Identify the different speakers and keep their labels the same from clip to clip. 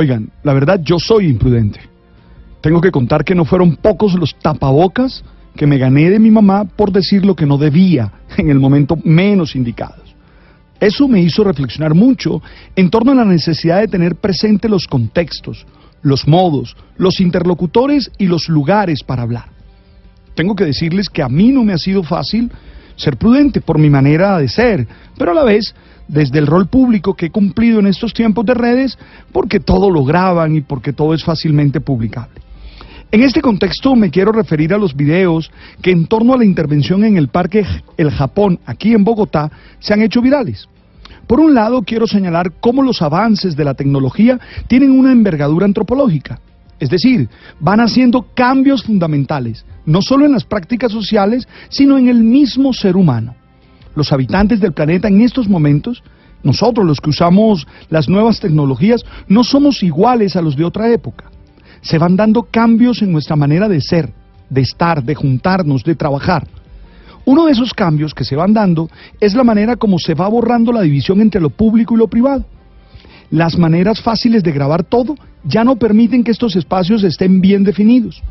Speaker 1: Oigan, la verdad yo soy imprudente. Tengo que contar que no fueron pocos los tapabocas que me gané de mi mamá por decir lo que no debía en el momento menos indicado. Eso me hizo reflexionar mucho en torno a la necesidad de tener presente los contextos, los modos, los interlocutores y los lugares para hablar. Tengo que decirles que a mí no me ha sido fácil ser prudente por mi manera de ser, pero a la vez desde el rol público que he cumplido en estos tiempos de redes, porque todo lo graban y porque todo es fácilmente publicable. En este contexto me quiero referir a los videos que en torno a la intervención en el Parque El Japón, aquí en Bogotá, se han hecho virales. Por un lado, quiero señalar cómo los avances de la tecnología tienen una envergadura antropológica. Es decir, van haciendo cambios fundamentales, no solo en las prácticas sociales, sino en el mismo ser humano. Los habitantes del planeta en estos momentos, nosotros los que usamos las nuevas tecnologías, no somos iguales a los de otra época se van dando cambios en nuestra manera de ser, de estar, de juntarnos, de trabajar. Uno de esos cambios que se van dando es la manera como se va borrando la división entre lo público y lo privado. Las maneras fáciles de grabar todo ya no permiten que estos espacios estén bien definidos.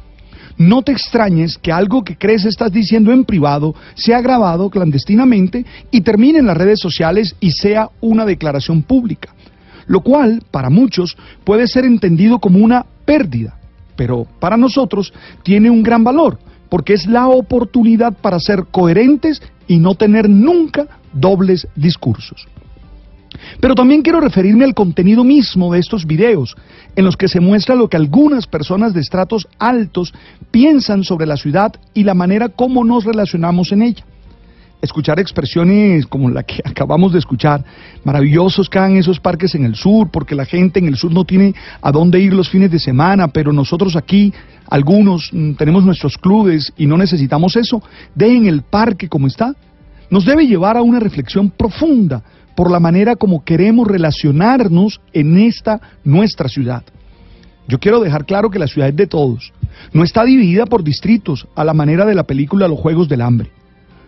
Speaker 1: No te extrañes que algo que crees estás diciendo en privado sea grabado clandestinamente y termine en las redes sociales y sea una declaración pública lo cual para muchos puede ser entendido como una pérdida, pero para nosotros tiene un gran valor, porque es la oportunidad para ser coherentes y no tener nunca dobles discursos. Pero también quiero referirme al contenido mismo de estos videos, en los que se muestra lo que algunas personas de estratos altos piensan sobre la ciudad y la manera como nos relacionamos en ella. Escuchar expresiones como la que acabamos de escuchar, maravillosos que hagan esos parques en el sur, porque la gente en el sur no tiene a dónde ir los fines de semana, pero nosotros aquí, algunos, mm, tenemos nuestros clubes y no necesitamos eso, dejen el parque como está, nos debe llevar a una reflexión profunda por la manera como queremos relacionarnos en esta nuestra ciudad. Yo quiero dejar claro que la ciudad es de todos, no está dividida por distritos a la manera de la película Los Juegos del Hambre.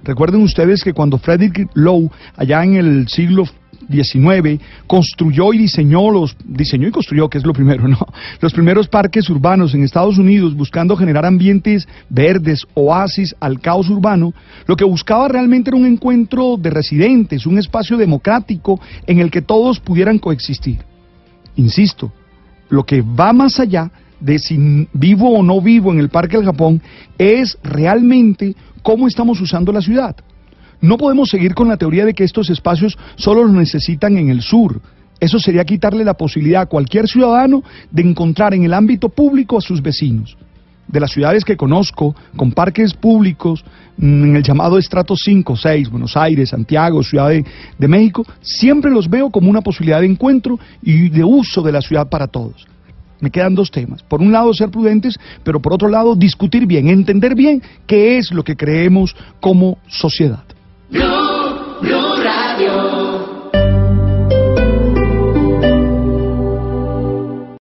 Speaker 1: Recuerden ustedes que cuando Frederick Lowe, allá en el siglo XIX, construyó y diseñó los, diseñó y construyó, que es lo primero, ¿no? Los primeros parques urbanos en Estados Unidos buscando generar ambientes verdes, oasis al caos urbano, lo que buscaba realmente era un encuentro de residentes, un espacio democrático en el que todos pudieran coexistir. Insisto, lo que va más allá de si vivo o no vivo en el Parque del Japón es realmente cómo estamos usando la ciudad. No podemos seguir con la teoría de que estos espacios solo los necesitan en el sur. Eso sería quitarle la posibilidad a cualquier ciudadano de encontrar en el ámbito público a sus vecinos. De las ciudades que conozco, con parques públicos, mm, en el llamado estrato 5, 6, Buenos Aires, Santiago, Ciudad de, de México, siempre los veo como una posibilidad de encuentro y de uso de la ciudad para todos me quedan dos temas. Por un lado, ser prudentes, pero por otro lado, discutir bien, entender bien qué es lo que creemos como sociedad. Blue.